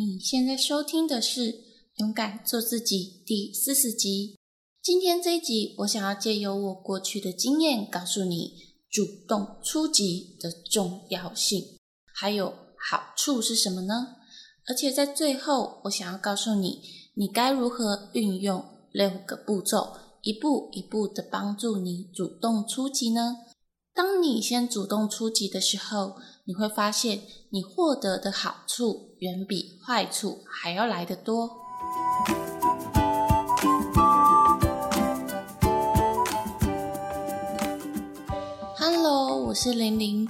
你现在收听的是《勇敢做自己》第四十集。今天这一集，我想要借由我过去的经验，告诉你主动出击的重要性，还有好处是什么呢？而且在最后，我想要告诉你，你该如何运用六个步骤，一步一步的帮助你主动出击呢？当你先主动出击的时候，你会发现，你获得的好处远比坏处还要来得多。Hello，我是玲玲，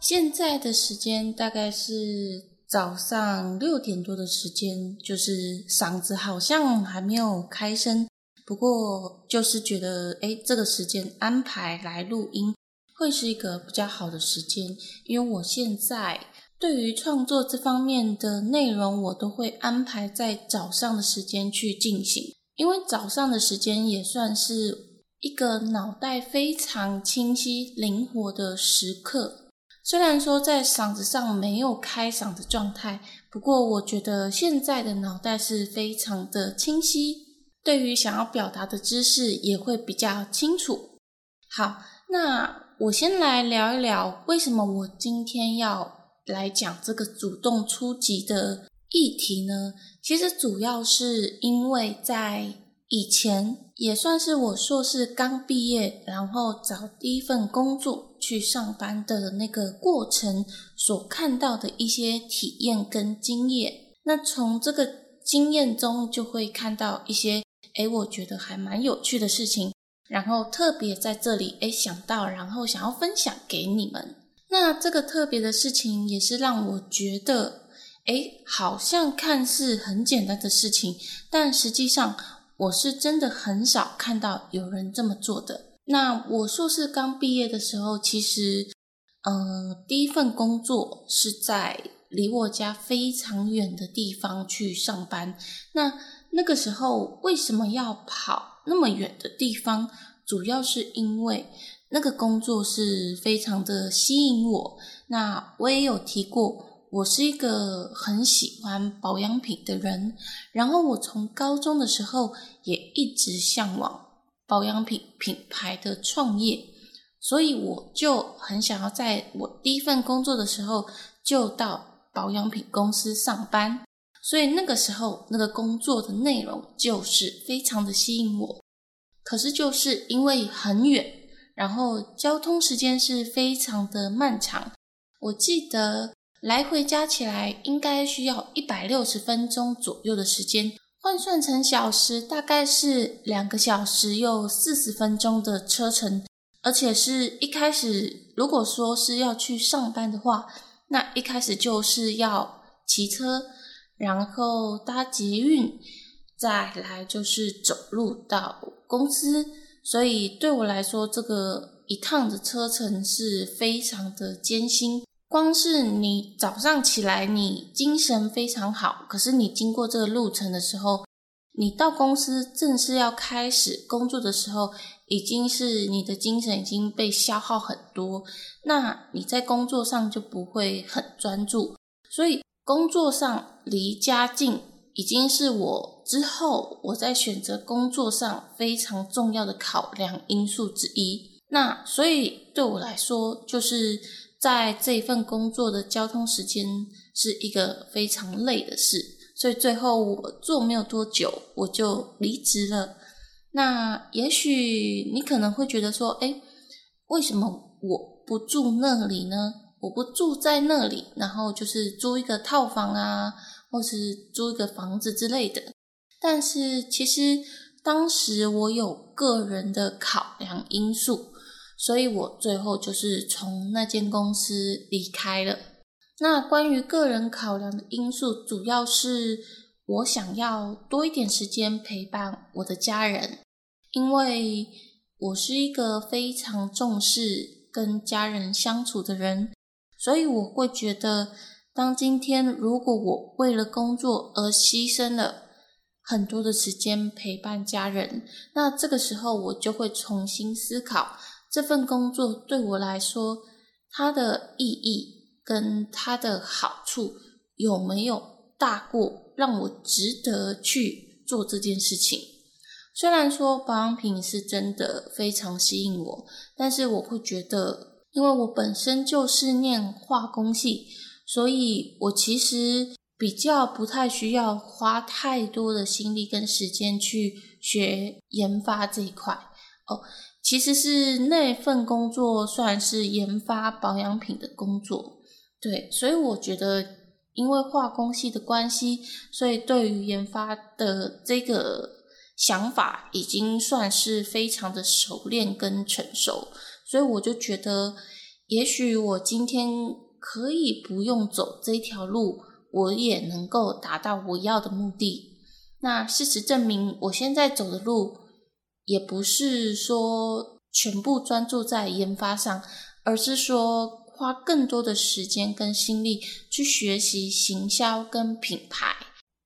现在的时间大概是早上六点多的时间，就是嗓子好像还没有开声，不过就是觉得，哎，这个时间安排来录音。会是一个比较好的时间，因为我现在对于创作这方面的内容，我都会安排在早上的时间去进行，因为早上的时间也算是一个脑袋非常清晰、灵活的时刻。虽然说在嗓子上没有开嗓的状态，不过我觉得现在的脑袋是非常的清晰，对于想要表达的知识也会比较清楚。好，那。我先来聊一聊，为什么我今天要来讲这个主动出击的议题呢？其实主要是因为在以前，也算是我硕士刚毕业，然后找第一份工作去上班的那个过程所看到的一些体验跟经验。那从这个经验中，就会看到一些，诶，我觉得还蛮有趣的事情。然后特别在这里，哎，想到，然后想要分享给你们。那这个特别的事情，也是让我觉得，哎，好像看似很简单的事情，但实际上我是真的很少看到有人这么做的。那我硕士刚毕业的时候，其实，嗯，第一份工作是在离我家非常远的地方去上班。那那个时候为什么要跑？那么远的地方，主要是因为那个工作是非常的吸引我。那我也有提过，我是一个很喜欢保养品的人。然后我从高中的时候也一直向往保养品品牌的创业，所以我就很想要在我第一份工作的时候就到保养品公司上班。所以那个时候，那个工作的内容就是非常的吸引我。可是就是因为很远，然后交通时间是非常的漫长。我记得来回加起来应该需要一百六十分钟左右的时间，换算成小时大概是两个小时又四十分钟的车程。而且是一开始，如果说是要去上班的话，那一开始就是要骑车。然后搭捷运，再来就是走路到公司，所以对我来说，这个一趟的车程是非常的艰辛。光是你早上起来，你精神非常好，可是你经过这个路程的时候，你到公司正式要开始工作的时候，已经是你的精神已经被消耗很多，那你在工作上就不会很专注，所以。工作上离家近，已经是我之后我在选择工作上非常重要的考量因素之一。那所以对我来说，就是在这一份工作的交通时间是一个非常累的事。所以最后我做没有多久，我就离职了。那也许你可能会觉得说，哎，为什么我不住那里呢？我不住在那里，然后就是租一个套房啊，或是租一个房子之类的。但是其实当时我有个人的考量因素，所以我最后就是从那间公司离开了。那关于个人考量的因素，主要是我想要多一点时间陪伴我的家人，因为我是一个非常重视跟家人相处的人。所以我会觉得，当今天如果我为了工作而牺牲了很多的时间陪伴家人，那这个时候我就会重新思考这份工作对我来说它的意义跟它的好处有没有大过让我值得去做这件事情。虽然说保养品是真的非常吸引我，但是我会觉得，因为我本身就是念化工系，所以我其实比较不太需要花太多的心力跟时间去学研发这一块哦。其实是那份工作算是研发保养品的工作，对，所以我觉得因为化工系的关系，所以对于研发的这个想法已经算是非常的熟练跟成熟，所以我就觉得，也许我今天可以不用走这条路，我也能够达到我要的目的。那事实证明，我现在走的路。也不是说全部专注在研发上，而是说花更多的时间跟心力去学习行销跟品牌。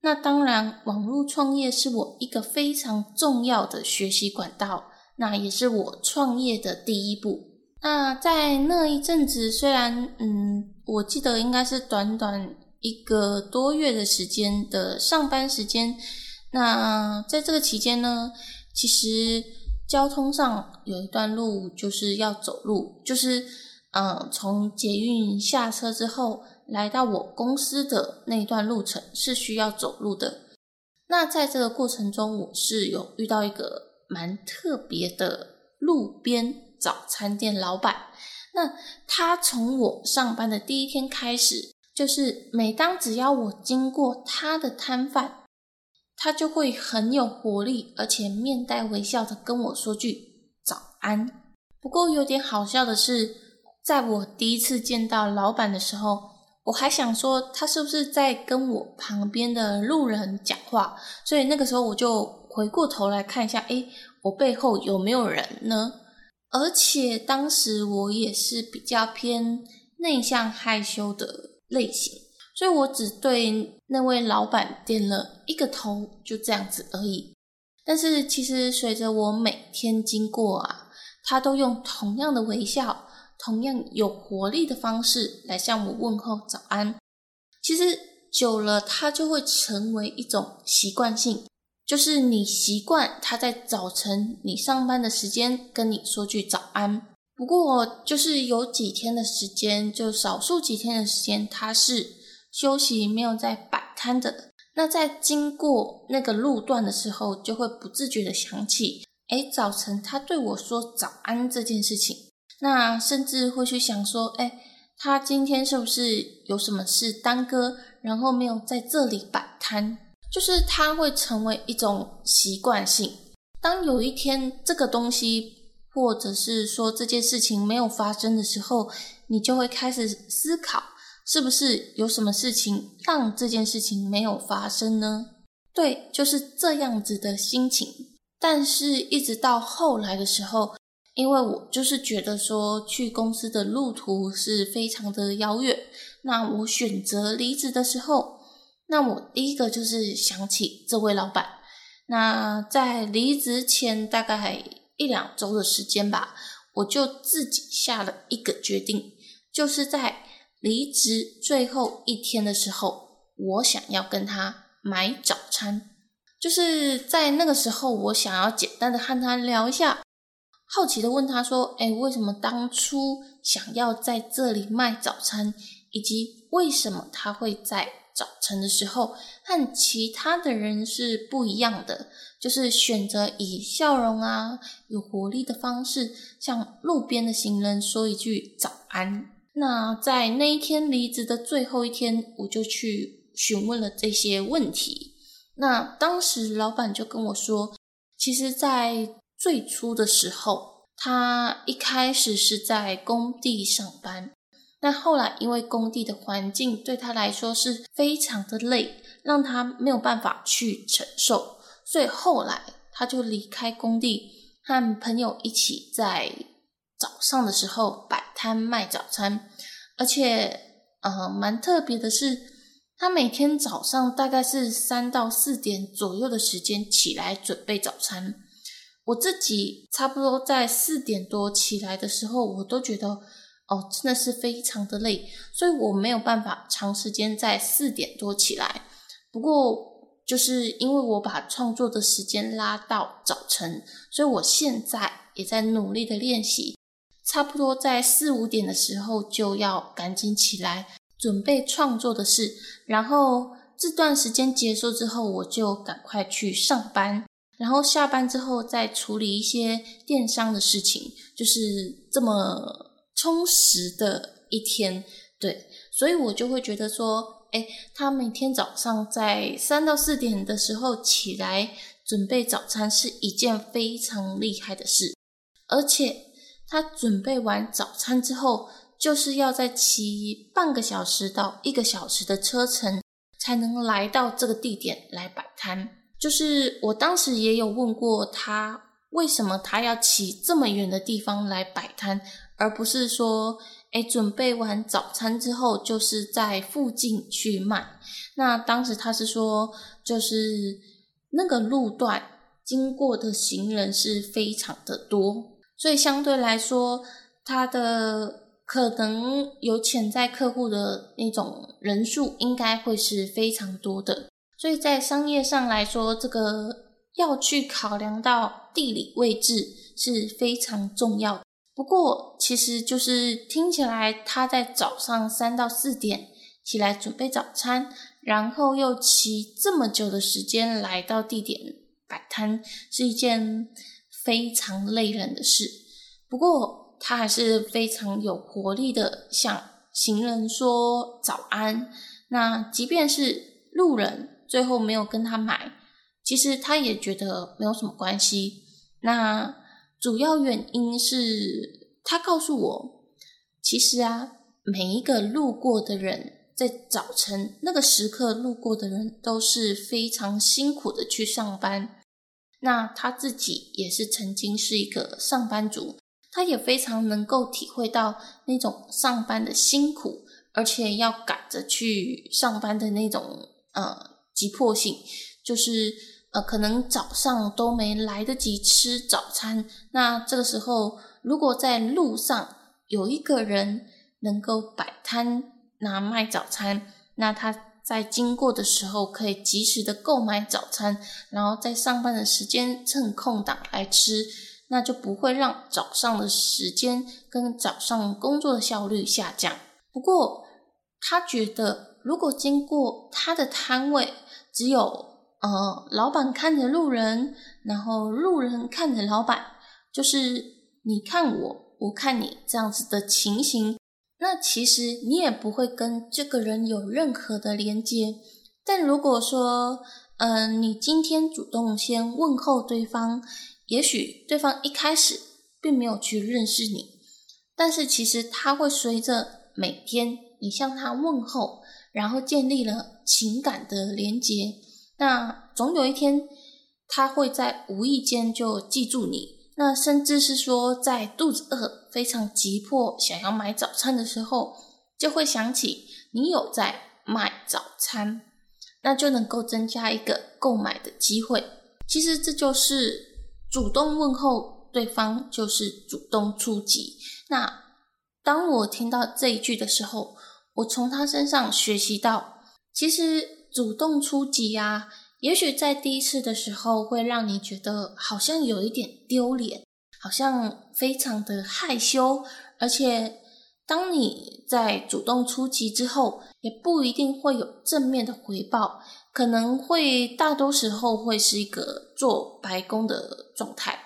那当然，网络创业是我一个非常重要的学习管道，那也是我创业的第一步。那在那一阵子，虽然嗯，我记得应该是短短一个多月的时间的上班时间，那在这个期间呢。其实交通上有一段路就是要走路，就是嗯，从捷运下车之后来到我公司的那一段路程是需要走路的。那在这个过程中，我是有遇到一个蛮特别的路边早餐店老板。那他从我上班的第一天开始，就是每当只要我经过他的摊贩。他就会很有活力，而且面带微笑的跟我说句早安。不过有点好笑的是，在我第一次见到老板的时候，我还想说他是不是在跟我旁边的路人讲话，所以那个时候我就回过头来看一下，诶，我背后有没有人呢？而且当时我也是比较偏内向害羞的类型。所以我只对那位老板点了一个头，就这样子而已。但是其实随着我每天经过啊，他都用同样的微笑、同样有活力的方式来向我问候早安。其实久了，他就会成为一种习惯性，就是你习惯他在早晨你上班的时间跟你说句早安。不过就是有几天的时间，就少数几天的时间，他是。休息没有在摆摊的，那在经过那个路段的时候，就会不自觉的想起，哎，早晨他对我说早安这件事情。那甚至会去想说，哎，他今天是不是有什么事耽搁，然后没有在这里摆摊？就是他会成为一种习惯性。当有一天这个东西，或者是说这件事情没有发生的时候，你就会开始思考。是不是有什么事情让这件事情没有发生呢？对，就是这样子的心情。但是，一直到后来的时候，因为我就是觉得说去公司的路途是非常的遥远，那我选择离职的时候，那我第一个就是想起这位老板。那在离职前大概一两周的时间吧，我就自己下了一个决定，就是在。离职最后一天的时候，我想要跟他买早餐，就是在那个时候，我想要简单的和他聊一下，好奇的问他说：“哎，为什么当初想要在这里卖早餐，以及为什么他会在早晨的时候和其他的人是不一样的？就是选择以笑容啊、有活力的方式，向路边的行人说一句早安。”那在那一天离职的最后一天，我就去询问了这些问题。那当时老板就跟我说，其实，在最初的时候，他一开始是在工地上班，但后来因为工地的环境对他来说是非常的累，让他没有办法去承受，所以后来他就离开工地，和朋友一起在。早上的时候摆摊卖早餐，而且，呃，蛮特别的是，他每天早上大概是三到四点左右的时间起来准备早餐。我自己差不多在四点多起来的时候，我都觉得，哦，真的是非常的累，所以我没有办法长时间在四点多起来。不过就是因为我把创作的时间拉到早晨，所以我现在也在努力的练习，差不多在四五点的时候就要赶紧起来准备创作的事，然后这段时间结束之后，我就赶快去上班。然后下班之后再处理一些电商的事情，就是这么充实的一天，对，所以我就会觉得说，哎，他每天早上在三到四点的时候起来准备早餐是一件非常厉害的事，而且他准备完早餐之后，就是要再骑半个小时到一个小时的车程，才能来到这个地点来摆摊。就是我当时也有问过他，为什么他要骑这么远的地方来摆摊，而不是说，哎，准备完早餐之后就是在附近去卖。那当时他是说，就是那个路段经过的行人是非常的多，所以相对来说，他的可能有潜在客户的那种人数应该会是非常多的。所以在商业上来说，这个要去考量到地理位置是非常重要的。不过，其实就是听起来他在早上三到四点起来准备早餐，然后又骑这么久的时间来到地点摆摊，是一件非常累人的事。不过，他还是非常有活力的向行人说早安。那即便是路人。最后没有跟他买，其实他也觉得没有什么关系。那主要原因是他告诉我，其实啊，每一个路过的人，在早晨那个时刻路过的人，都是非常辛苦的去上班。那他自己也是曾经是一个上班族，他也非常能够体会到那种上班的辛苦，而且要赶着去上班的那种呃。急迫性就是呃，可能早上都没来得及吃早餐。那这个时候，如果在路上有一个人能够摆摊拿卖早餐，那他在经过的时候可以及时的购买早餐，然后在上班的时间趁空档来吃，那就不会让早上的时间跟早上工作的效率下降。不过，他觉得。如果经过他的摊位，只有呃老板看着路人，然后路人看着老板，就是你看我，我看你这样子的情形，那其实你也不会跟这个人有任何的连接。但如果说，嗯，你今天主动先问候对方，也许对方一开始并没有去认识你，但是其实他会随着每天你向他问候。然后建立了情感的连接，那总有一天他会在无意间就记住你。那甚至是说，在肚子饿、非常急迫想要买早餐的时候，就会想起你有在卖早餐，那就能够增加一个购买的机会。其实这就是主动问候对方，就是主动出击。那当我听到这一句的时候，我从他身上学习到，其实主动出击啊，也许在第一次的时候会让你觉得好像有一点丢脸，好像非常的害羞，而且当你在主动出击之后，也不一定会有正面的回报，可能会大多时候会是一个做白工的状态。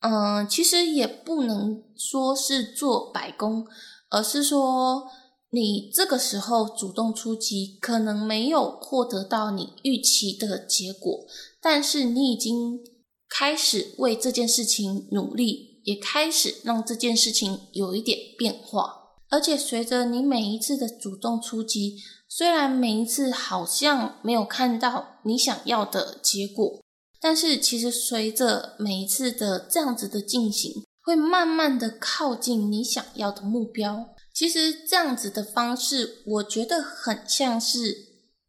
嗯，其实也不能说是做白工，而是说。你这个时候主动出击，可能没有获得到你预期的结果，但是你已经开始为这件事情努力，也开始让这件事情有一点变化。而且随着你每一次的主动出击，虽然每一次好像没有看到你想要的结果，但是其实随着每一次的这样子的进行，会慢慢的靠近你想要的目标。其实这样子的方式，我觉得很像是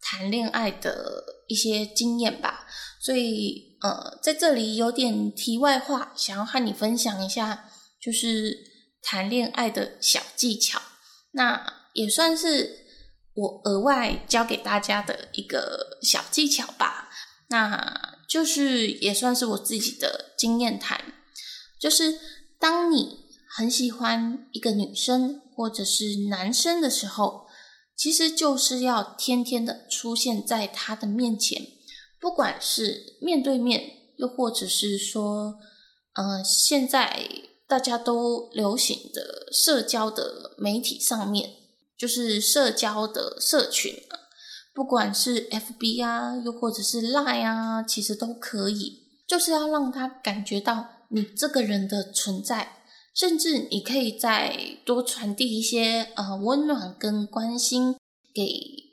谈恋爱的一些经验吧。所以，呃，在这里有点题外话，想要和你分享一下，就是谈恋爱的小技巧。那也算是我额外教给大家的一个小技巧吧。那就是也算是我自己的经验谈，就是当你很喜欢一个女生或者是男生的时候，其实就是要天天的出现在他的面前，不管是面对面，又或者是说，嗯，现在大家都流行的社交的媒体上面，就是社交的社群啊。不管是 FB 啊，又或者是 Line 啊，其实都可以，就是要让他感觉到你这个人的存在，甚至你可以再多传递一些呃温暖跟关心给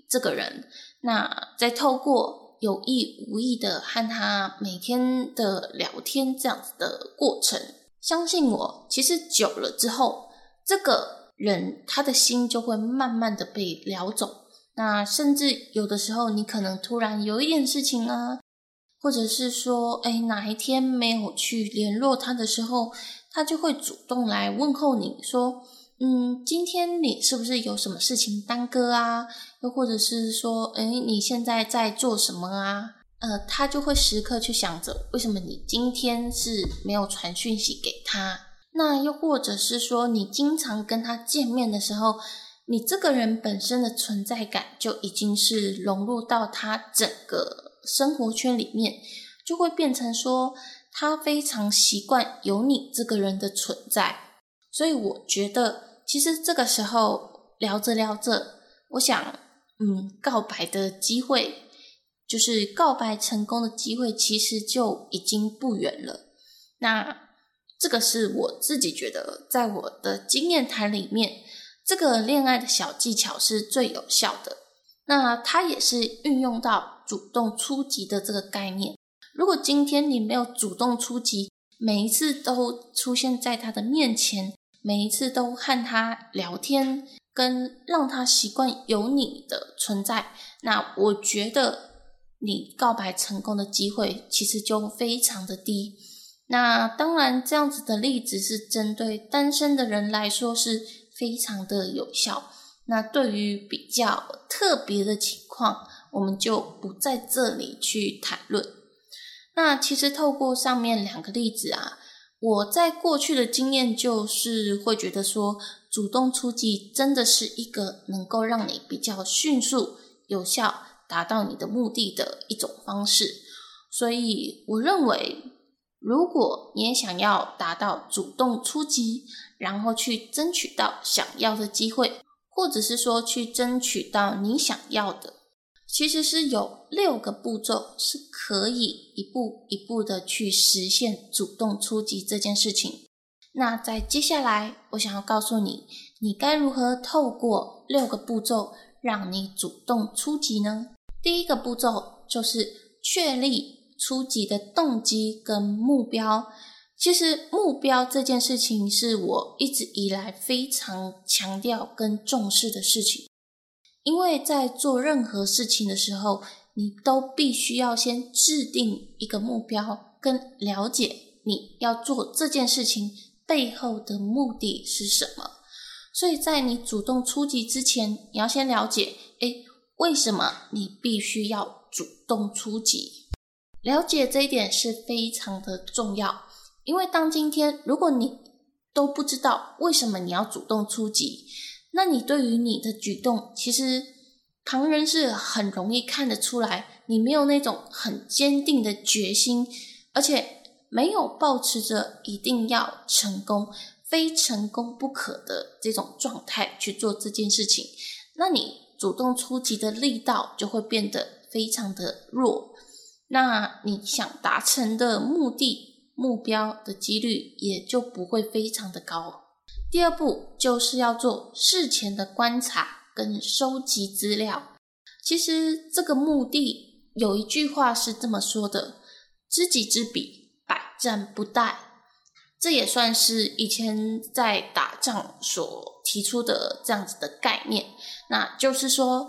这个人。那再透过有意无意的和他每天的聊天这样子的过程，相信我，其实久了之后，这个人他的心就会慢慢的被撩走。那甚至有的时候，你可能突然有一点事情啊，或者是说，哎，哪一天没有去联络他的时候，他就会主动来问候你说，嗯，今天你是不是有什么事情耽搁啊？又或者是说，哎，你现在在做什么啊？呃，他就会时刻去想着，为什么你今天是没有传讯息给他？那又或者是说，你经常跟他见面的时候。你这个人本身的存在感就已经是融入到他整个生活圈里面，就会变成说他非常习惯有你这个人的存在。所以我觉得，其实这个时候聊着聊着，我想，嗯，告白的机会，就是告白成功的机会，其实就已经不远了。那这个是我自己觉得，在我的经验谈里面。这个恋爱的小技巧是最有效的，那它也是运用到主动出击的这个概念。如果今天你没有主动出击，每一次都出现在他的面前，每一次都和他聊天，跟让他习惯有你的存在，那我觉得你告白成功的机会其实就非常的低。那当然，这样子的例子是针对单身的人来说是。非常的有效。那对于比较特别的情况，我们就不在这里去谈论。那其实透过上面两个例子啊，我在过去的经验就是会觉得说，主动出击真的是一个能够让你比较迅速、有效达到你的目的的一种方式。所以我认为。如果你也想要达到主动出击，然后去争取到想要的机会，或者是说去争取到你想要的，其实是有六个步骤是可以一步一步的去实现主动出击这件事情。那在接下来，我想要告诉你，你该如何透过六个步骤让你主动出击呢？第一个步骤就是确立。初级的动机跟目标，其实目标这件事情是我一直以来非常强调跟重视的事情，因为在做任何事情的时候，你都必须要先制定一个目标，跟了解你要做这件事情背后的目的是什么。所以在你主动出击之前，你要先了解，诶，为什么你必须要主动出击？了解这一点是非常的重要，因为当今天如果你都不知道为什么你要主动出击，那你对于你的举动，其实旁人是很容易看得出来，你没有那种很坚定的决心，而且没有保持着一定要成功、非成功不可的这种状态去做这件事情，那你主动出击的力道就会变得非常的弱。那你想达成的目的目标的几率也就不会非常的高。第二步就是要做事前的观察跟收集资料。其实这个目的有一句话是这么说的：“知己知彼，百战不殆。”这也算是以前在打仗所提出的这样子的概念。那就是说，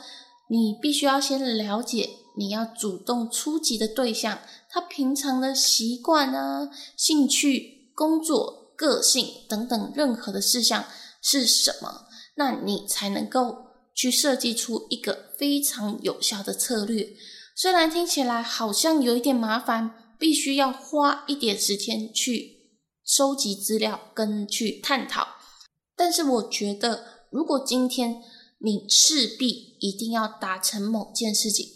你必须要先了解。你要主动出击的对象，他平常的习惯啊、兴趣、工作、个性等等任何的事项是什么？那你才能够去设计出一个非常有效的策略，虽然听起来好像有一点麻烦，必须要花一点时间去收集资料跟去探讨，但是我觉得，如果今天你势必一定要达成某件事情，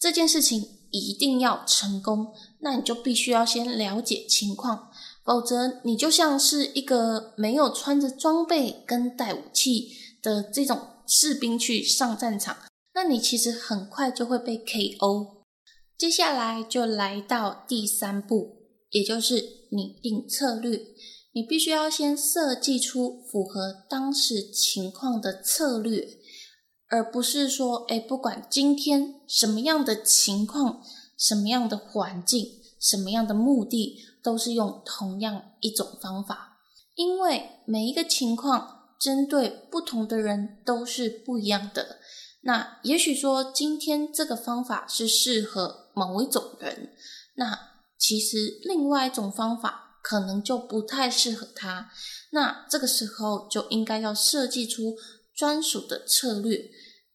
这件事情一定要成功，那你就必须要先了解情况，否则你就像是一个没有穿着装备跟带武器的这种士兵去上战场。那你其实很快就会被 KO。接下来就来到第三步，也就是拟定策略。你必须要先设计出符合当时情况的策略，而不是说，哎，不管今天什么样的情况、什么样的环境、什么样的目的，都是用同样一种方法，因为每一个情况针对不同的人都是不一样的。那也许说今天这个方法是适合某一种人，那其实另外一种方法可能就不太适合他。那这个时候就应该要设计出专属的策略，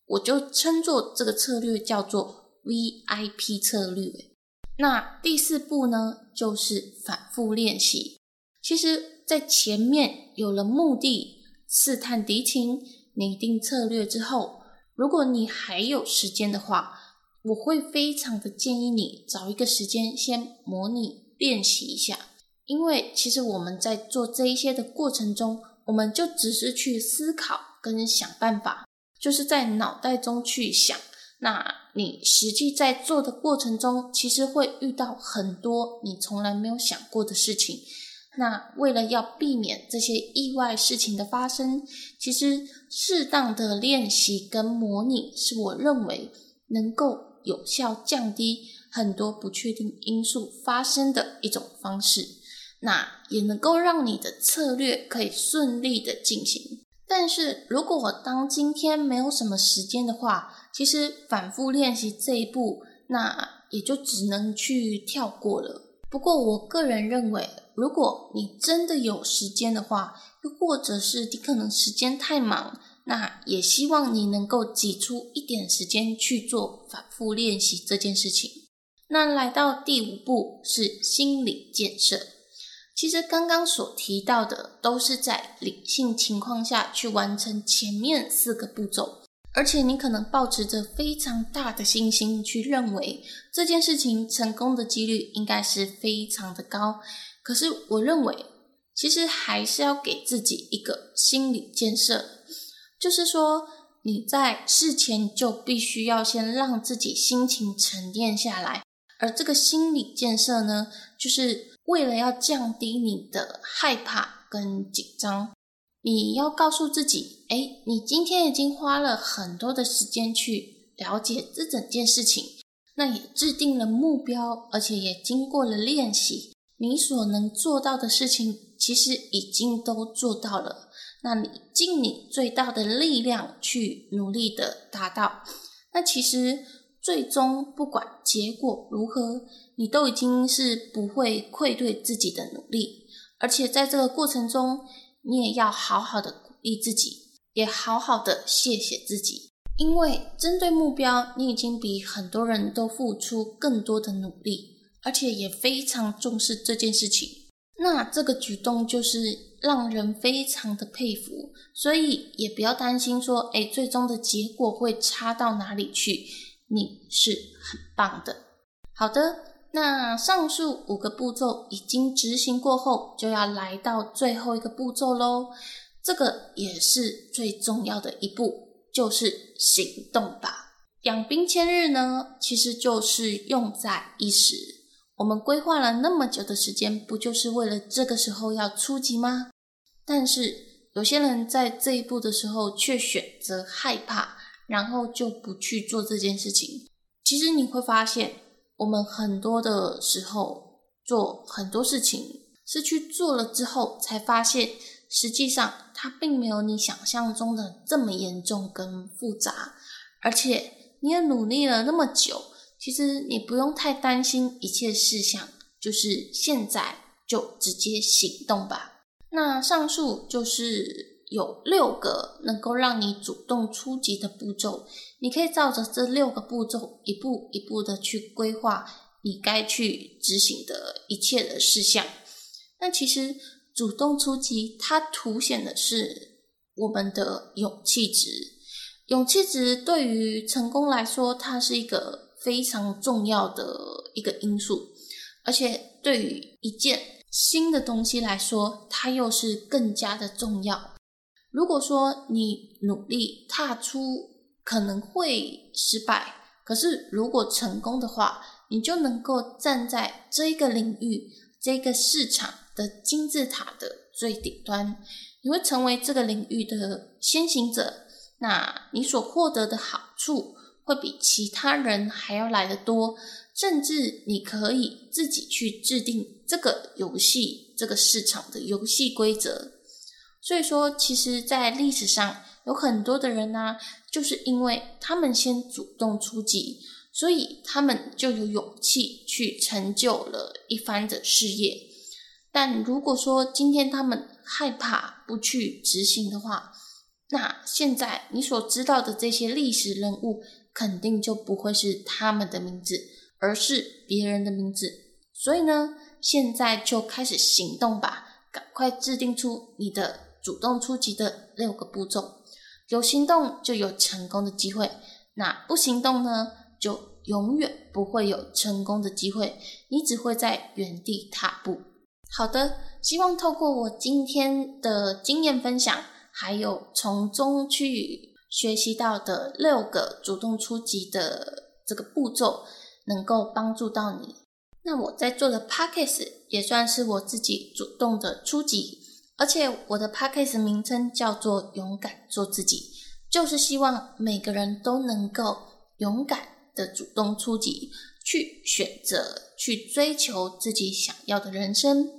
我就称作这个策略叫做 VIP 策略。那第四步呢，就是反复练习。其实，在前面有了目的、试探敌情、拟定策略之后。如果你还有时间的话，我会非常的建议你找一个时间先模拟练习一下，因为其实我们在做这一些的过程中，我们就只是去思考跟想办法，就是在脑袋中去想。那你实际在做的过程中，其实会遇到很多你从来没有想过的事情。那为了要避免这些意外事情的发生，其实适当的练习跟模拟是我认为能够有效降低很多不确定因素发生的一种方式。那也能够让你的策略可以顺利的进行。但是如果当今天没有什么时间的话，其实反复练习这一步，那也就只能去跳过了。不过我个人认为。如果你真的有时间的话，又或者是你可能时间太忙，那也希望你能够挤出一点时间去做反复练习这件事情。那来到第五步是心理建设。其实刚刚所提到的都是在理性情况下去完成前面四个步骤。而且你可能抱持着非常大的信心去认为这件事情成功的几率应该是非常的高。可是我认为，其实还是要给自己一个心理建设，就是说你在事前就必须要先让自己心情沉淀下来。而这个心理建设呢，就是为了要降低你的害怕跟紧张。你要告诉自己，哎，你今天已经花了很多的时间去了解这整件事情，那也制定了目标，而且也经过了练习。你所能做到的事情，其实已经都做到了。那你尽你最大的力量去努力的达到，那其实最终不管结果如何，你都已经是不会愧对自己的努力，而且在这个过程中。你也要好好的鼓励自己，也好好的谢谢自己，因为针对目标，你已经比很多人都付出更多的努力，而且也非常重视这件事情。那这个举动就是让人非常的佩服，所以也不要担心说，哎，最终的结果会差到哪里去？你是很棒的。好的。那上述五个步骤已经执行过后，就要来到最后一个步骤喽。这个也是最重要的一步，就是行动吧。养兵千日呢，其实就是用在一时。我们规划了那么久的时间，不就是为了这个时候要出击吗？但是有些人在这一步的时候却选择害怕，然后就不去做这件事情。其实你会发现。我们很多的时候做很多事情，是去做了之后才发现，实际上它并没有你想象中的这么严重跟复杂。而且你也努力了那么久，其实你不用太担心一切事项，就是现在就直接行动吧。那上述就是有六个能够让你主动出击的步骤，你可以照着这六个步骤一步一步的去规划你该去执行的一切的事项。那其实主动出击，它凸显的是我们的勇气值。勇气值对于成功来说，它是一个非常重要的一个因素，而且对于一件新的东西来说，它又是更加的重要。如果说你努力踏出，可能会失败；可是如果成功的话，你就能够站在这一个领域、这个市场的金字塔的最顶端，你会成为这个领域的先行者。那你所获得的好处会比其他人还要来得多，甚至你可以自己去制定这个游戏、这个市场的游戏规则。所以说，其实，在历史上有很多的人呢，就是因为他们先主动出击，所以他们就有勇气去成就了一番的事业。但如果说今天他们害怕不去执行的话，那现在你所知道的这些历史人物，肯定就不会是他们的名字，而是别人的名字。所以呢，现在就开始行动吧，赶快制定出你的。主动出击的六个步骤，有行动就有成功的机会。那不行动呢，就永远不会有成功的机会，你只会在原地踏步。好的，希望透过我今天的经验分享，还有从中去学习到的六个主动出击的这个步骤，能够帮助到你。那我在做的 p a c k a g e 也算是我自己主动的出击。而且我的 p a c k a g e 名称叫做“勇敢做自己”，就是希望每个人都能够勇敢的主动出击，去选择、去追求自己想要的人生。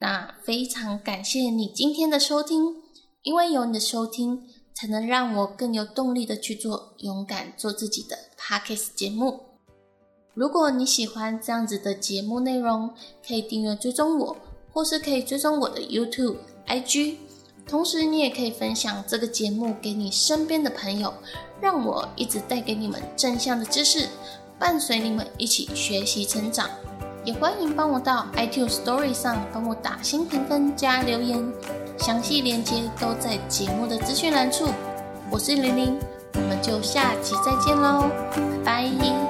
那非常感谢你今天的收听，因为有你的收听，才能让我更有动力的去做“勇敢做自己”的 p a c k a g e 节目。如果你喜欢这样子的节目内容，可以订阅追踪我。或是可以追踪我的 YouTube、IG，同时你也可以分享这个节目给你身边的朋友，让我一直带给你们正向的知识，伴随你们一起学习成长。也欢迎帮我到 iTunes Story 上帮我打新评分加留言，详细链接都在节目的资讯栏处。我是玲玲，我们就下期再见喽，拜拜。